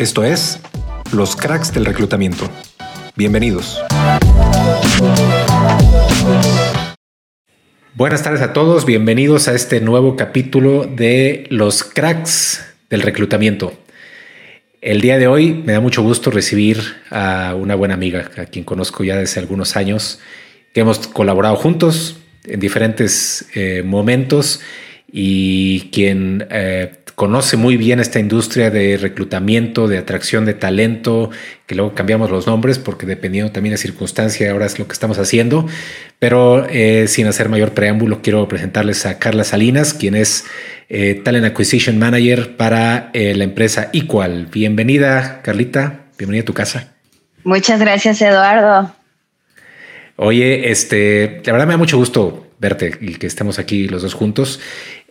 Esto es Los Cracks del Reclutamiento. Bienvenidos. Buenas tardes a todos, bienvenidos a este nuevo capítulo de Los Cracks del Reclutamiento. El día de hoy me da mucho gusto recibir a una buena amiga, a quien conozco ya desde algunos años, que hemos colaborado juntos en diferentes eh, momentos y quien eh, conoce muy bien esta industria de reclutamiento, de atracción de talento, que luego cambiamos los nombres porque dependiendo también de circunstancia, ahora es lo que estamos haciendo. Pero eh, sin hacer mayor preámbulo, quiero presentarles a Carla Salinas, quien es eh, Talent Acquisition Manager para eh, la empresa Equal. Bienvenida, Carlita. Bienvenida a tu casa. Muchas gracias, Eduardo. Oye, este, la verdad me da mucho gusto verte y que estemos aquí los dos juntos.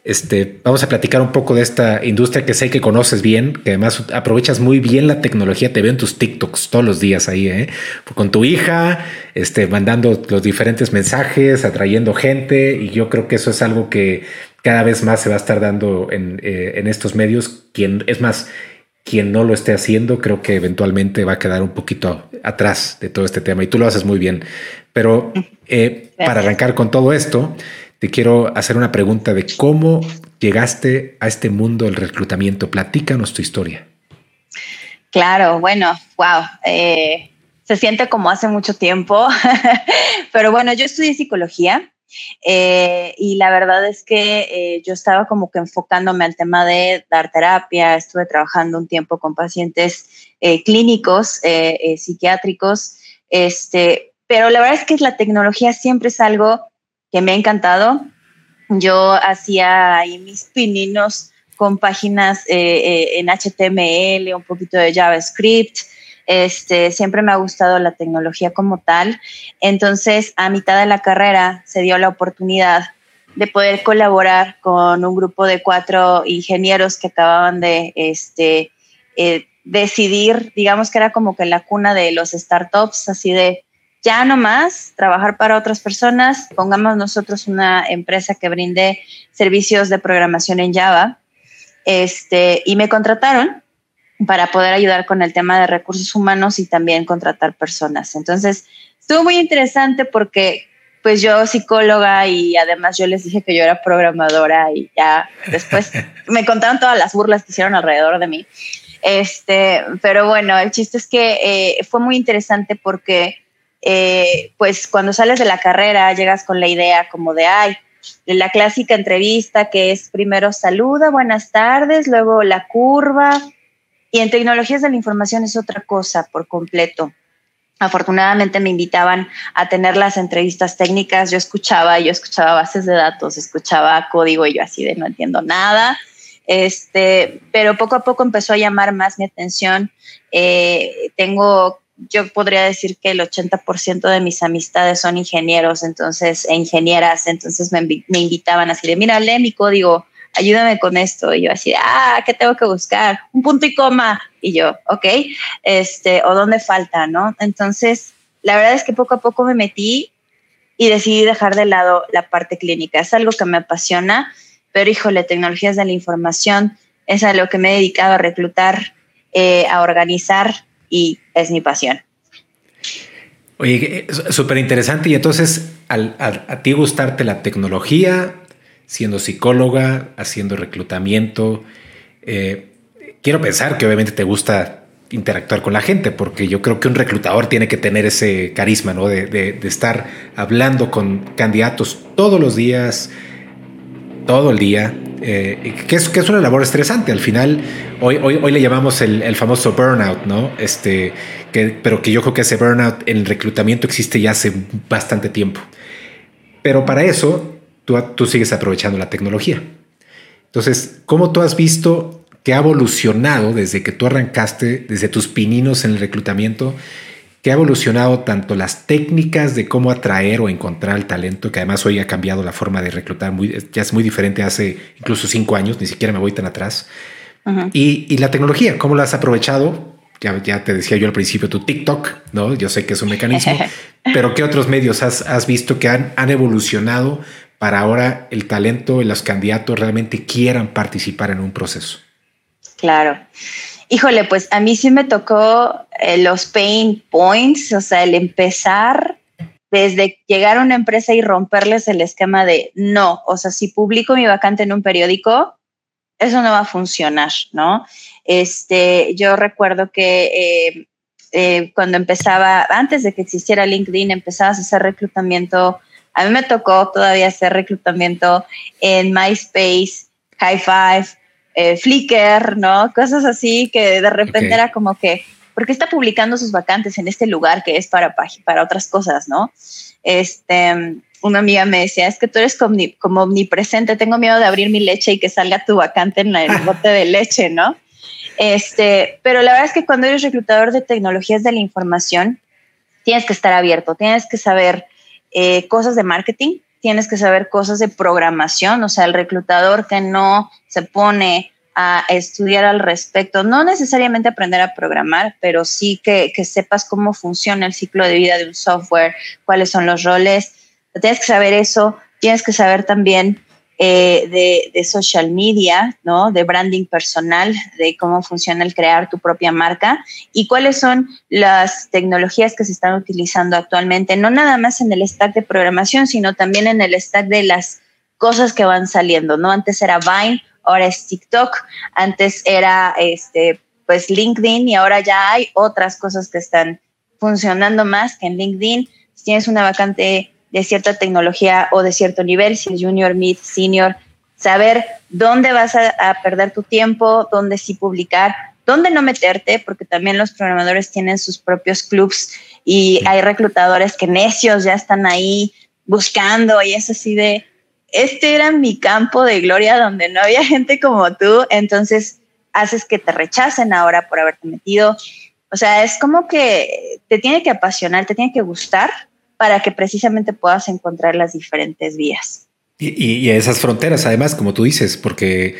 Este, vamos a platicar un poco de esta industria que sé que conoces bien, que además aprovechas muy bien la tecnología. Te veo en tus TikToks todos los días ahí, ¿eh? con tu hija, este, mandando los diferentes mensajes, atrayendo gente. Y yo creo que eso es algo que cada vez más se va a estar dando en, eh, en estos medios. Quien es más, quien no lo esté haciendo, creo que eventualmente va a quedar un poquito atrás de todo este tema. Y tú lo haces muy bien. Pero eh, para arrancar con todo esto, te quiero hacer una pregunta de cómo llegaste a este mundo del reclutamiento. Platícanos tu historia. Claro, bueno, wow. Eh, se siente como hace mucho tiempo, pero bueno, yo estudié psicología eh, y la verdad es que eh, yo estaba como que enfocándome al tema de dar terapia, estuve trabajando un tiempo con pacientes clínicos, psiquiátricos, este, pero la verdad es que la tecnología siempre es algo que me ha encantado. Yo hacía ahí mis pininos con páginas eh, eh, en HTML, un poquito de JavaScript. Este, siempre me ha gustado la tecnología como tal. Entonces, a mitad de la carrera se dio la oportunidad de poder colaborar con un grupo de cuatro ingenieros que acababan de este, eh, decidir, digamos que era como que la cuna de los startups, así de ya no más trabajar para otras personas, pongamos nosotros una empresa que brinde servicios de programación en Java, este, y me contrataron para poder ayudar con el tema de recursos humanos y también contratar personas. Entonces, estuvo muy interesante porque pues yo psicóloga y además yo les dije que yo era programadora y ya después me contaron todas las burlas que hicieron alrededor de mí. Este, pero bueno, el chiste es que eh, fue muy interesante porque eh, pues cuando sales de la carrera llegas con la idea como de, ay, la clásica entrevista que es primero saluda, buenas tardes, luego la curva. Y en tecnologías de la información es otra cosa por completo. Afortunadamente me invitaban a tener las entrevistas técnicas. Yo escuchaba, yo escuchaba bases de datos, escuchaba código y yo así de no entiendo nada. Este, pero poco a poco empezó a llamar más mi atención. Eh, tengo yo podría decir que el 80% de mis amistades son ingenieros, entonces, e ingenieras, entonces me, me, invitaban así de, mira, lee mi código, ayúdame con esto. Y yo así, ah, ¿qué tengo que buscar? Un punto y coma. Y yo, ok, este, o dónde falta, ¿no? Entonces, la verdad es que poco a poco me metí y decidí dejar de lado la parte clínica. Es algo que me apasiona, pero híjole, tecnologías de la información es a lo que me he dedicado a reclutar, eh, a organizar y es mi pasión. Oye, súper interesante. Y entonces, al, a ti gustarte la tecnología, siendo psicóloga, haciendo reclutamiento, eh, quiero pensar que obviamente te gusta interactuar con la gente, porque yo creo que un reclutador tiene que tener ese carisma, ¿no? De estar hablando con candidatos todos los días, todo el día, eh, que, es, una labor estresante. Al final, hoy, hoy, hoy le llamamos el, famoso burnout, ¿no? Este, pero que yo creo que ese burnout en el reclutamiento existe ya hace bastante tiempo. Pero para eso, tú, tú sigues aprovechando la tecnología. Entonces, ¿cómo tú has visto que ha evolucionado desde que tú arrancaste, desde tus pininos en el reclutamiento? Que ha evolucionado tanto las técnicas de cómo atraer o encontrar el talento, que además hoy ha cambiado la forma de reclutar, muy, ya es muy diferente hace incluso cinco años, ni siquiera me voy tan atrás. y, la tecnología, ¿cómo la has aprovechado? Ya, ya te decía yo al principio tu TikTok, ¿no? Yo sé que es un mecanismo, pero ¿qué otros medios has, has visto que han, han evolucionado para ahora el talento y los candidatos realmente quieran participar en un proceso? Claro. Híjole, pues a mí sí me tocó eh, los pain points, o sea, el empezar desde llegar a una empresa y romperles el esquema de no, o sea, si publico mi vacante en un periódico, eso no va a funcionar, ¿no? Este, yo recuerdo que eh, eh, cuando empezaba, antes de que existiera LinkedIn, empezabas a hacer reclutamiento. A mí me tocó todavía hacer reclutamiento en MySpace, High Five, eh, Flickr, ¿no? Cosas así que de repente era como que, ¿por qué está publicando sus vacantes en este lugar que es para, para otras cosas, ¿no? Este, una amiga me decía, es que tú eres como, como omnipresente, tengo miedo de abrir mi leche y que salga tu vacante en el bote de leche, ¿no? Este, pero la verdad es que cuando eres reclutador de tecnologías de la información, tienes que estar abierto, tienes que saber eh, cosas de marketing, tienes que saber cosas de programación, o sea, el reclutador que no se pone a estudiar al respecto, no necesariamente aprender a programar, pero sí que, que sepas cómo funciona el ciclo de vida de un software, cuáles son los roles, tienes que saber eso, tienes que saber también eh, de, social media, ¿no? De branding personal, de cómo funciona el crear tu propia marca y cuáles son las tecnologías que se están utilizando actualmente, no nada más en el stack de programación, sino también en el stack de las cosas que van saliendo, ¿no? Antes era Vine, ahora es TikTok, antes era este, pues LinkedIn y ahora ya hay otras cosas que están funcionando más que en LinkedIn. Si tienes una vacante de cierta tecnología o de cierto nivel, si es junior, mid, senior, saber dónde vas a, perder tu tiempo, dónde sí publicar, dónde no meterte, porque también los programadores tienen sus propios clubs y hay reclutadores que necios ya están ahí buscando y es así de, este era mi campo de gloria donde no había gente como tú, entonces haces que te rechacen ahora por haberte metido. O sea, es como que te tiene que apasionar, te tiene que gustar para que precisamente puedas encontrar las diferentes vías. Y, esas fronteras, además, como tú dices, porque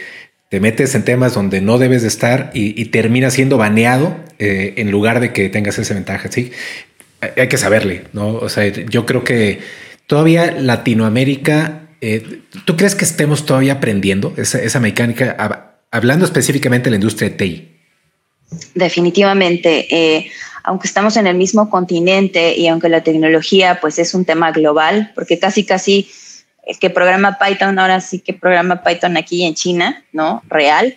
te metes en temas donde no debes de estar y, terminas siendo baneado eh, en lugar de que tengas esa ventaja. Sí, hay que saberle, ¿no? O sea, yo creo que todavía Latinoamérica, eh, ¿tú crees que estemos todavía aprendiendo esa, mecánica, hablando específicamente de la industria de TI? Definitivamente. Eh, aunque estamos en el mismo continente y aunque la tecnología pues es un tema global, porque casi casi el que programa Python ahora sí que programa Python aquí en China, ¿no? Real,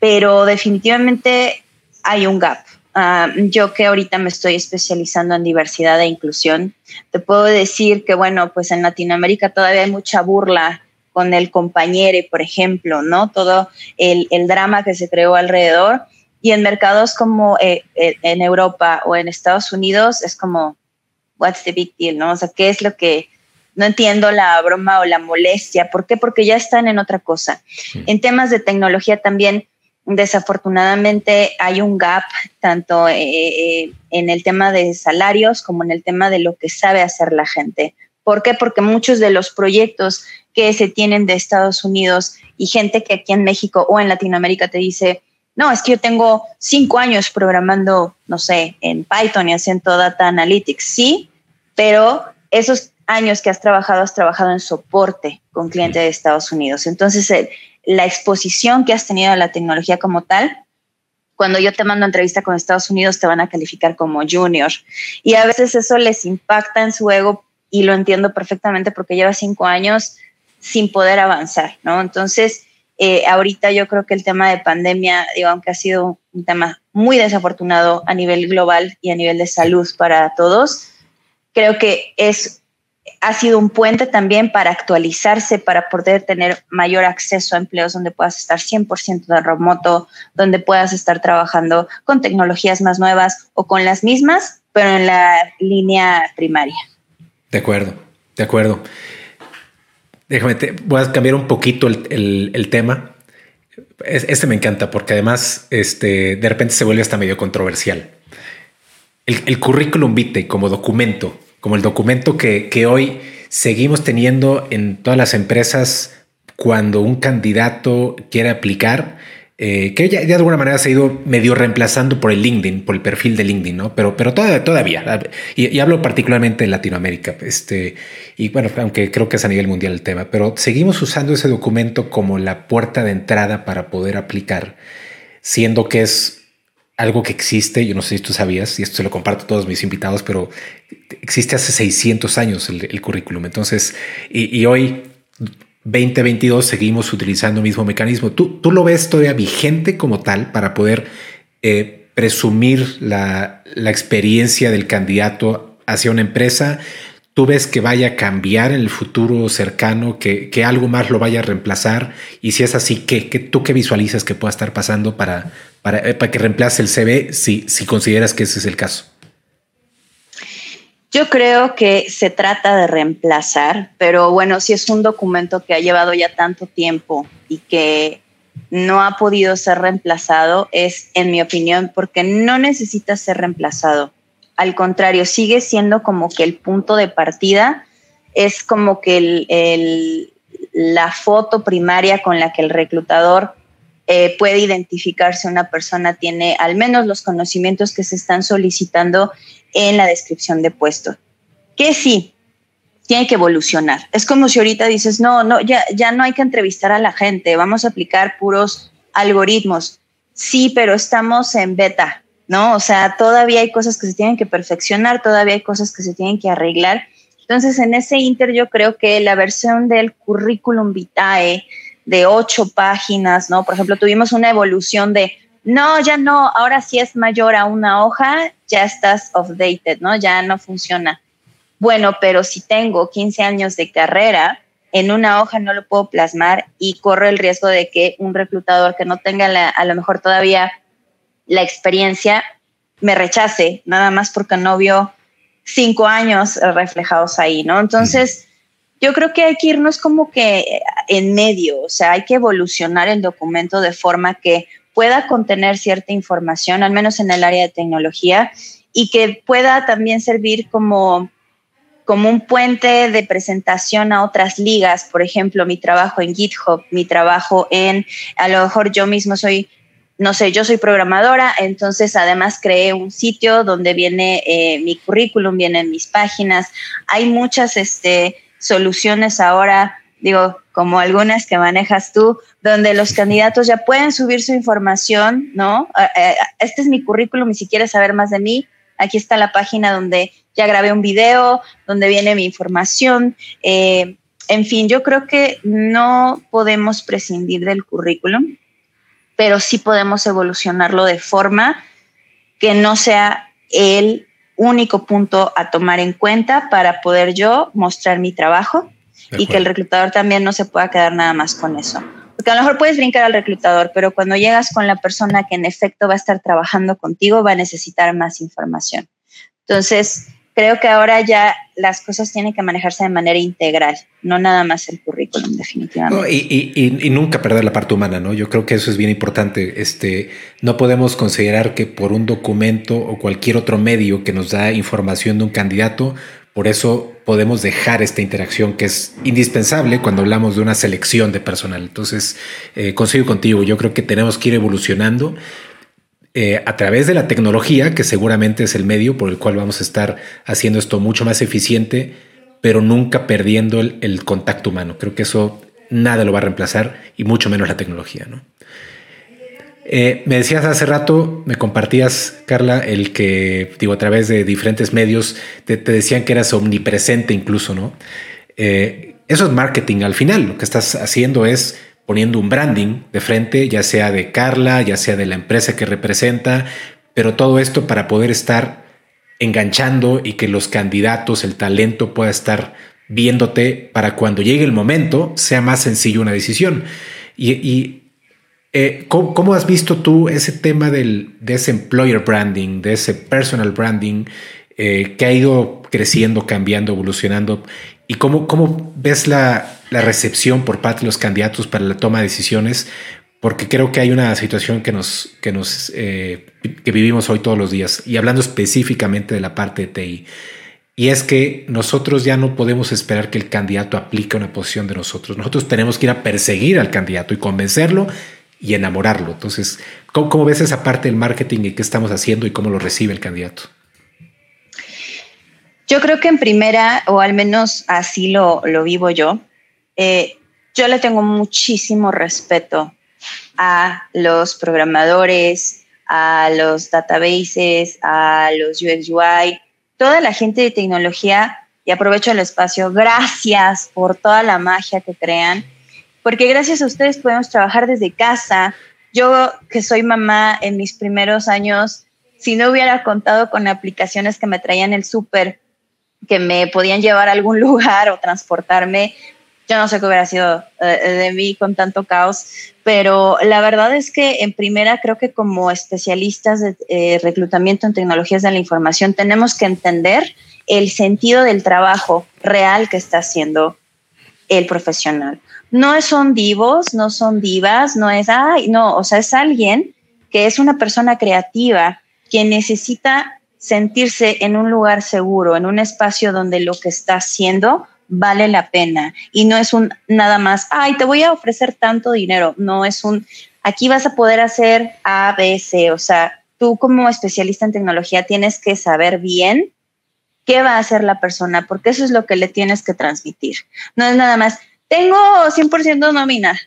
pero definitivamente hay un gap. Ah, yo que ahorita me estoy especializando en diversidad e inclusión, te puedo decir que, bueno, pues en Latinoamérica todavía hay mucha burla con el compañero, por ejemplo, ¿no? Todo el, el drama que se creó alrededor y en mercados como eh, eh, en Europa o en Estados Unidos es como, what's the big deal, ¿no? O sea, ¿qué es lo que... No entiendo la broma o la molestia. ¿Por qué? Porque ya están en otra cosa. En temas de tecnología también, desafortunadamente, hay un gap tanto eh, en el tema de salarios como en el tema de lo que sabe hacer la gente. ¿Por qué? Porque muchos de los proyectos que se tienen de Estados Unidos y gente que aquí en México o en Latinoamérica te dice, no, es que yo tengo cinco años programando, no sé, en Python y haciendo data analytics, sí, pero esos años que has trabajado, has trabajado en soporte con clientes de Estados Unidos. Entonces, la exposición que has tenido a la tecnología como tal, cuando yo te mando entrevista con Estados Unidos, te van a calificar como junior. Y a veces eso les impacta en su ego y lo entiendo perfectamente porque lleva cinco años sin poder avanzar, ¿no? Entonces, eh, ahorita yo creo que el tema de pandemia, digo, aunque ha sido un tema muy desafortunado a nivel global y a nivel de salud para todos, creo que es, ha sido un puente también para actualizarse, para poder tener mayor acceso a empleos donde puedas estar 100% de remoto, donde puedas estar trabajando con tecnologías más nuevas o con las mismas, pero en la línea primaria. De acuerdo, de acuerdo. Déjame, te, voy a cambiar un poquito el, tema. Este me encanta porque además este, de repente se vuelve hasta medio controversial. El, currículum vitae como documento, como el documento que, que hoy seguimos teniendo en todas las empresas cuando un candidato quiere aplicar eh, que ya, de alguna manera se ha ido medio reemplazando por el LinkedIn, por el perfil de LinkedIn, ¿no? Pero, pero todavía, todavía y, hablo particularmente de Latinoamérica, este, y bueno, aunque creo que es a nivel mundial el tema, pero seguimos usando ese documento como la puerta de entrada para poder aplicar, siendo que es algo que existe, yo no sé si tú sabías, y esto se lo comparto a todos mis invitados, pero existe hace 600 años el, currículum. Entonces, y, hoy, 2022, seguimos utilizando el mismo mecanismo. ¿Tú, ¿Tú lo ves todavía vigente como tal para poder eh, presumir la, la experiencia del candidato hacia una empresa? ¿Tú ves que vaya a cambiar en el futuro cercano, que, algo más lo vaya a reemplazar? Y si es así, ¿qué, qué tú qué visualizas que pueda estar pasando para, para, eh, para, que reemplace el CV si, si consideras que ese es el caso? Yo creo que se trata de reemplazar, pero bueno, si es un documento que ha llevado ya tanto tiempo y que no ha podido ser reemplazado, es, en mi opinión, porque no necesita ser reemplazado. Al contrario, sigue siendo como que el punto de partida, es como que la foto primaria con la que el reclutador eh, puede identificar si una persona tiene al menos los conocimientos que se están solicitando en la descripción de puesto. Que sí, tiene que evolucionar. Es como si ahorita dices, no, no, ya, ya no hay que entrevistar a la gente, vamos a aplicar puros algoritmos. Sí, pero estamos en beta, ¿no? O sea, todavía hay cosas que se tienen que perfeccionar, todavía hay cosas que se tienen que arreglar. Entonces, en ese inter yo creo que la versión del currículum vitae de ocho páginas, ¿no? Por ejemplo, tuvimos una evolución de, no, ya no, ahora sí es mayor a una hoja, ya estás outdated, ¿no? Ya no funciona. Bueno, pero si tengo 15 años de carrera, en una hoja no lo puedo plasmar y corro el riesgo de que un reclutador que no tenga a lo mejor todavía la experiencia me rechace, nada más porque no vio cinco años reflejados ahí, ¿no? Entonces, yo creo que hay que irnos como que en medio, o sea, hay que evolucionar el documento de forma que pueda contener cierta información, al menos en el área de tecnología, y que pueda también servir como, como un puente de presentación a otras ligas, por ejemplo, mi trabajo en GitHub, mi trabajo en, a lo mejor yo mismo soy no sé, yo soy programadora, entonces además creé un sitio donde viene eh, mi currículum, vienen mis páginas. Hay muchas este, soluciones ahora, digo, como algunas que manejas tú, donde los candidatos ya pueden subir su información, ¿no? Este es mi currículum y si quieres saber más de mí, aquí está la página donde ya grabé un video, donde viene mi información. Eh, en fin, yo creo que no podemos prescindir del currículum pero sí podemos evolucionarlo de forma que no sea el único punto a tomar en cuenta para poder yo mostrar mi trabajo y que el reclutador también no se pueda quedar nada más con eso. Porque a lo mejor puedes brincar al reclutador, pero cuando llegas con la persona que en efecto va a estar trabajando contigo, va a necesitar más información. Entonces, creo que ahora ya las cosas tienen que manejarse de manera integral, no nada más el currículum, definitivamente. y, nunca perder la parte humana, ¿no? Yo creo que eso es bien importante. Este, no podemos considerar que por un documento o cualquier otro medio que nos da información de un candidato, por eso podemos dejar esta interacción que es indispensable cuando hablamos de una selección de personal. Entonces, eh, consigo contigo, yo creo que tenemos que ir evolucionando eh, a través de la tecnología, que seguramente es el medio por el cual vamos a estar haciendo esto mucho más eficiente, pero nunca perdiendo el, contacto humano. Creo que eso nada lo va a reemplazar y mucho menos la tecnología. ¿no? Eh, me decías hace rato, me compartías, Carla, el que, digo, a través de diferentes medios te, decían que eras omnipresente incluso, ¿no? Eh, eso es marketing al final. Lo que estás haciendo es poniendo un branding de frente, ya sea de Carla, ya sea de la empresa que representa, pero todo esto para poder estar enganchando y que los candidatos, el talento pueda estar viéndote para cuando llegue el momento sea más sencillo una decisión. Y, eh, ¿cómo, has visto tú ese tema del, de ese employer branding, de ese personal branding eh, que ha ido creciendo, cambiando, evolucionando? ¿Y cómo, cómo ves la, la recepción por parte de los candidatos para la toma de decisiones, porque creo que hay una situación que nos, que nos eh, que vivimos hoy todos los días, y hablando específicamente de la parte de TI. Y es que nosotros ya no podemos esperar que el candidato aplique una posición de nosotros. Nosotros tenemos que ir a perseguir al candidato y convencerlo y enamorarlo. Entonces, ¿cómo, cómo ves esa parte del marketing y qué estamos haciendo y cómo lo recibe el candidato? Yo creo que en primera, o al menos así lo, lo vivo yo, eh, yo le tengo muchísimo respeto a los programadores, a los databases, a los UX UI, toda la gente de tecnología, y aprovecho el espacio, gracias por toda la magia que crean, porque gracias a ustedes podemos trabajar desde casa. Yo que soy mamá en mis primeros años, si no hubiera contado con aplicaciones que me traían el súper, que me podían llevar a algún lugar o transportarme, yo no sé qué hubiera sido eh, de mí con tanto caos, pero la verdad es que en primera creo que como especialistas de eh, reclutamiento en tecnologías de la información tenemos que entender el sentido del trabajo real que está haciendo el profesional. No son divos, no son divas, no es, ay, no, o sea, es alguien que es una persona creativa, que necesita sentirse en un lugar seguro, en un espacio donde lo que está haciendo vale la pena. Y no es un nada más, ay, te voy a ofrecer tanto dinero, no es un, aquí vas a poder hacer A, B, C, o sea, tú como especialista en tecnología tienes que saber bien qué va a hacer la persona, porque eso es lo que le tienes que transmitir. No es nada más, tengo 100% nómina.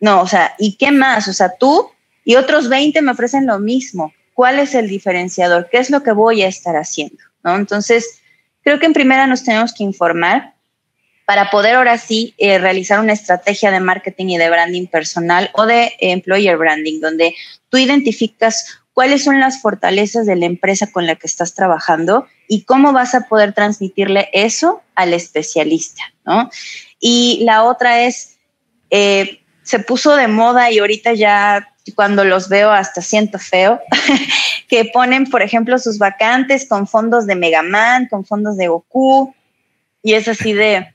No, o sea, ¿y qué más? O sea, tú y otros 20 me ofrecen lo mismo. ¿Cuál es el diferenciador? ¿Qué es lo que voy a estar haciendo? ¿No? Entonces, creo que en primera nos tenemos que informar para poder ahora sí eh, realizar una estrategia de marketing y de branding personal o de employer branding, donde tú identificas cuáles son las fortalezas de la empresa con la que estás trabajando y cómo vas a poder transmitirle eso al especialista, ¿no? Y la otra es, eh, se puso de moda y ahorita ya cuando los veo hasta siento feo, que ponen, por ejemplo, sus vacantes con fondos de Megaman, con fondos de Goku, y es así de,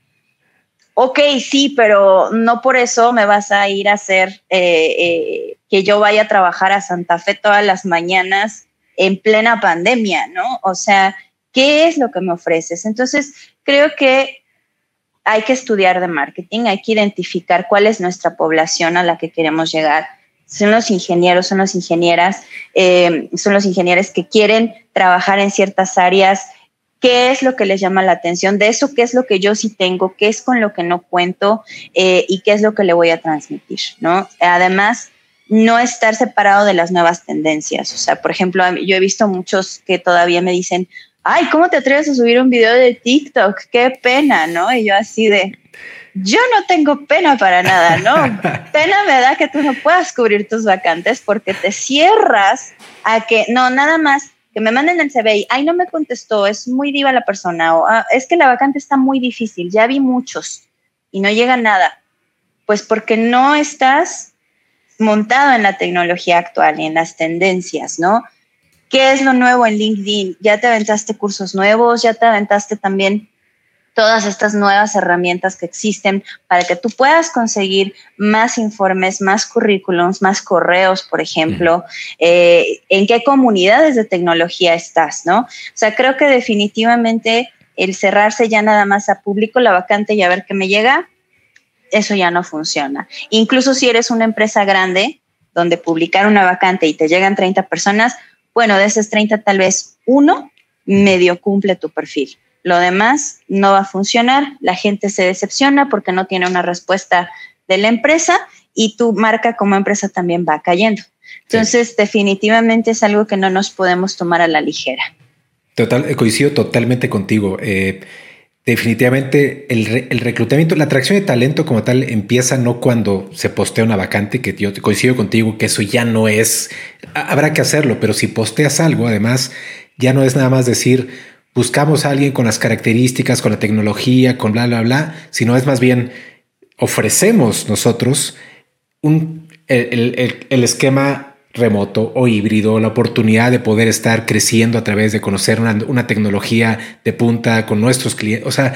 ok, sí, pero no por eso me vas a ir a hacer eh, eh, que yo vaya a trabajar a Santa Fe todas las mañanas en plena pandemia, ¿no? O sea, ¿qué es lo que me ofreces? Entonces, creo que hay que estudiar de marketing, hay que identificar cuál es nuestra población a la que queremos llegar. Son los ingenieros, son las ingenieras, eh, son los ingenieros que quieren trabajar en ciertas áreas qué es lo que les llama la atención, de eso qué es lo que yo sí tengo, qué es con lo que no cuento eh, y qué es lo que le voy a transmitir, ¿no? Además, no estar separado de las nuevas tendencias. O sea, por ejemplo, yo he visto muchos que todavía me dicen, ay, ¿cómo te atreves a subir un video de TikTok? Qué pena, ¿no? Y yo así de, yo no tengo pena para nada, ¿no? pena me da que tú no puedas cubrir tus vacantes porque te cierras a que, no, nada más que me manden el CV y, ay, no me contestó, es muy diva la persona, o ah, es que la vacante está muy difícil, ya vi muchos y no llega nada. Pues porque no estás montado en la tecnología actual y en las tendencias, ¿no? ¿Qué es lo nuevo en LinkedIn? Ya te aventaste cursos nuevos, ya te aventaste también todas estas nuevas herramientas que existen para que tú puedas conseguir más informes, más currículums, más correos, por ejemplo, eh, en qué comunidades de tecnología estás, ¿no? O sea, creo que definitivamente el cerrarse ya nada más a público la vacante y a ver qué me llega, eso ya no funciona. Incluso si eres una empresa grande, donde publicar una vacante y te llegan 30 personas, bueno, de esas 30 tal vez uno medio cumple tu perfil. Lo demás no va a funcionar, la gente se decepciona porque no tiene una respuesta de la empresa y tu marca como empresa también va cayendo. Entonces, definitivamente es algo que no nos podemos tomar a la ligera. Total, coincido totalmente contigo. Eh, definitivamente el, el, reclutamiento, la atracción de talento como tal empieza no cuando se postea una vacante, que yo coincido contigo que eso ya no es, habrá que hacerlo, pero si posteas algo, además, ya no es nada más decir, buscamos a alguien con las características, con la tecnología, con bla, bla, bla, sino es más bien ofrecemos nosotros un, el, esquema remoto o híbrido, la oportunidad de poder estar creciendo a través de conocer una, tecnología de punta con nuestros clientes. O sea,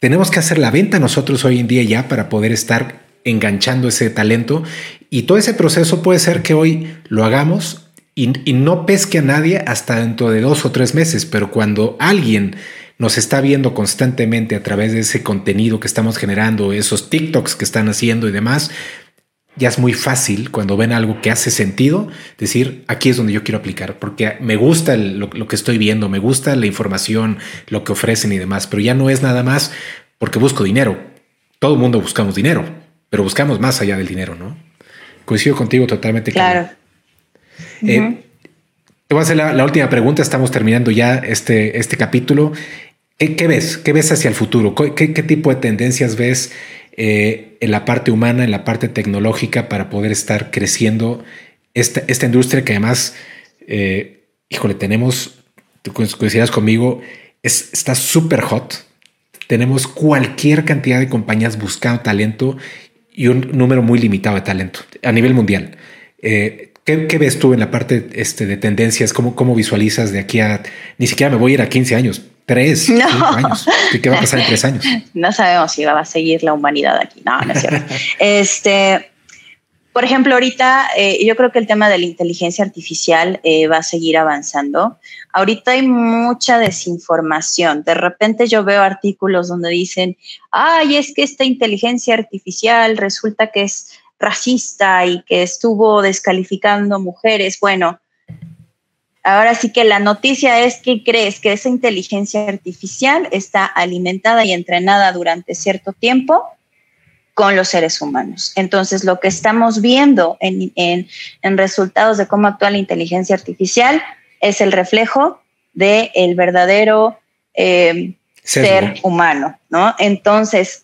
tenemos que hacer la venta nosotros hoy en día ya para poder estar enganchando ese talento y todo ese proceso puede ser que hoy lo hagamos y, no pesque a nadie hasta dentro de dos o tres meses, pero cuando alguien nos está viendo constantemente a través de ese contenido que estamos generando, esos TikToks que están haciendo y demás, ya es muy fácil cuando ven algo que hace sentido decir aquí es donde yo quiero aplicar porque me gusta lo, que estoy viendo, me gusta la información, lo que ofrecen y demás, pero ya no es nada más porque busco dinero. Todo el mundo buscamos dinero, pero buscamos más allá del dinero, ¿no? Coincido contigo totalmente. Claro. Eh, Te voy a hacer la, última pregunta. Estamos terminando ya este, este capítulo. ¿Qué, ves? ¿Qué ves hacia el futuro? ¿Qué, tipo de tendencias ves eh, en la parte humana, en la parte tecnológica para poder estar creciendo esta, esta industria que además, eh, híjole, tenemos, tú coincidas conmigo, es, está súper hot. Tenemos cualquier cantidad de compañías buscando talento y un número muy limitado de talento a nivel mundial. Eh, ¿qué, ves tú en la parte este, de tendencias? ¿Cómo, ¿Cómo visualizas de aquí a... Ni siquiera me voy a ir a 15 años, tres años. ¿Qué va a pasar en tres años? No sabemos si va a seguir la humanidad aquí. No, no es cierto. este, por ejemplo, ahorita eh, yo creo que el tema de la inteligencia artificial eh, va a seguir avanzando. Ahorita hay mucha desinformación. De repente yo veo artículos donde dicen, ay, es que esta inteligencia artificial resulta que es racista y que estuvo descalificando mujeres. Bueno, ahora sí que la noticia es que crees que esa inteligencia artificial está alimentada y entrenada durante cierto tiempo con los seres humanos. Entonces, lo que estamos viendo en, resultados de cómo actúa la inteligencia artificial es el reflejo del el verdadero eh, ser humano, ¿no? Entonces,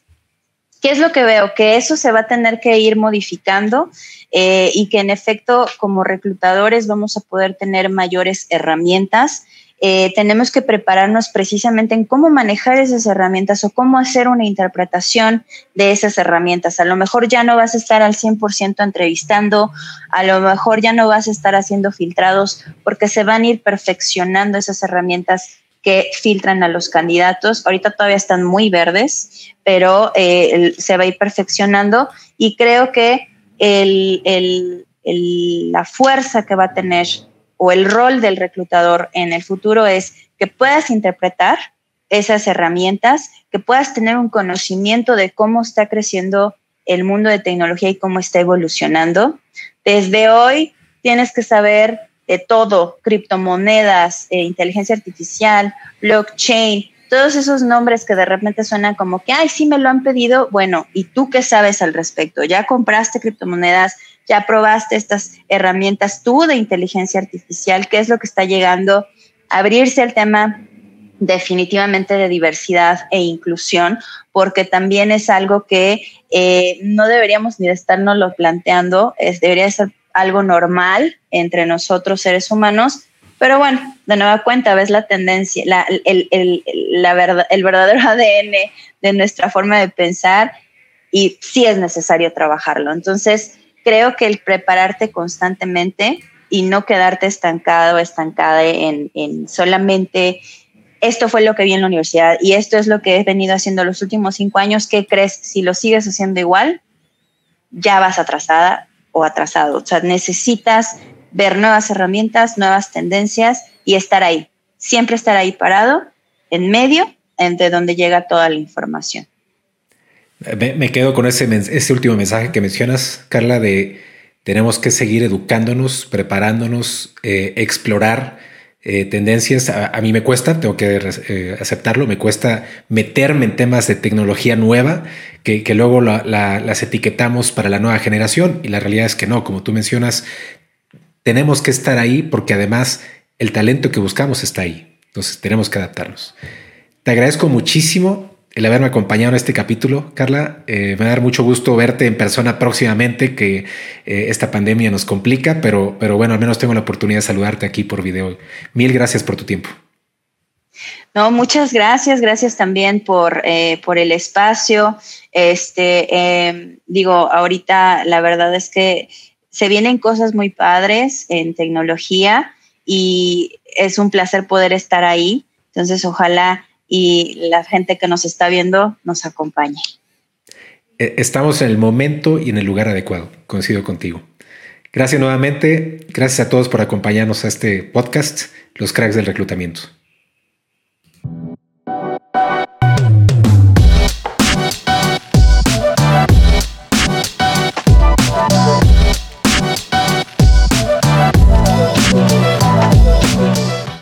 ¿qué es lo que veo? Que eso se va a tener que ir modificando eh, y que en efecto, como reclutadores, vamos a poder tener mayores herramientas eh, tenemos que prepararnos precisamente en cómo manejar esas herramientas o cómo hacer una interpretación de esas herramientas. A lo mejor ya no vas a estar al 100% entrevistando, a lo mejor ya no vas a estar haciendo filtrados porque se van a ir perfeccionando esas herramientas que filtran a los candidatos. Ahorita todavía están muy verdes, pero eh, se va a ir perfeccionando y creo que la fuerza que va a tener o el rol del reclutador en el futuro es que puedas interpretar esas herramientas, que puedas tener un conocimiento de cómo está creciendo el mundo de tecnología y cómo está evolucionando. Desde hoy tienes que saber de todo, criptomonedas, eh, inteligencia artificial, blockchain, todos esos nombres que de repente suenan como que, ay, sí me lo han pedido. Bueno, ¿y tú qué sabes al respecto? ¿Ya compraste criptomonedas? ya probaste estas herramientas tú de inteligencia artificial, qué es lo que está llegando, abrirse el tema definitivamente de diversidad e inclusión, porque también es algo que eh, no deberíamos ni de estarnos lo planteando, es, debería ser algo normal entre nosotros seres humanos, pero bueno, de nueva cuenta ves la tendencia, la, el, el, la verdad, el verdadero ADN de nuestra forma de pensar y sí es necesario trabajarlo. Entonces, creo que el prepararte constantemente y no quedarte estancado, estancada en, solamente esto fue lo que vi en la universidad y esto es lo que he venido haciendo los últimos cinco años, ¿qué crees? Si lo sigues haciendo igual, ya vas atrasada o atrasado. O sea, necesitas ver nuevas herramientas, nuevas tendencias y estar ahí. Siempre estar ahí parado, en medio, entre donde llega toda la información. Me, quedo con ese, ese último mensaje que mencionas, Carla, de tenemos que seguir educándonos, preparándonos, eh, explorar eh, tendencias. A, mí me cuesta, tengo que eh, aceptarlo, me cuesta meterme en temas de tecnología nueva que, luego las etiquetamos para la nueva generación y la realidad es que no, como tú mencionas, tenemos que estar ahí porque además el talento que buscamos está ahí. Entonces tenemos que adaptarnos. Te agradezco muchísimo el haberme acompañado en este capítulo, Carla. Eh, me va a dar mucho gusto verte en persona próximamente, que eh, esta pandemia nos complica, pero, pero bueno, al menos tengo la oportunidad de saludarte aquí por video. Mil gracias por tu tiempo. No, muchas gracias, gracias también por, eh, por el espacio. Este, em, digo, ahorita la verdad es que se vienen cosas muy padres en tecnología y es un placer poder estar ahí. Entonces, ojalá y la gente que nos está viendo nos acompañe. E, estamos en el momento y en el lugar adecuado, coincido contigo. Gracias nuevamente, gracias a todos por acompañarnos a este podcast, Los Cracks del Reclutamiento.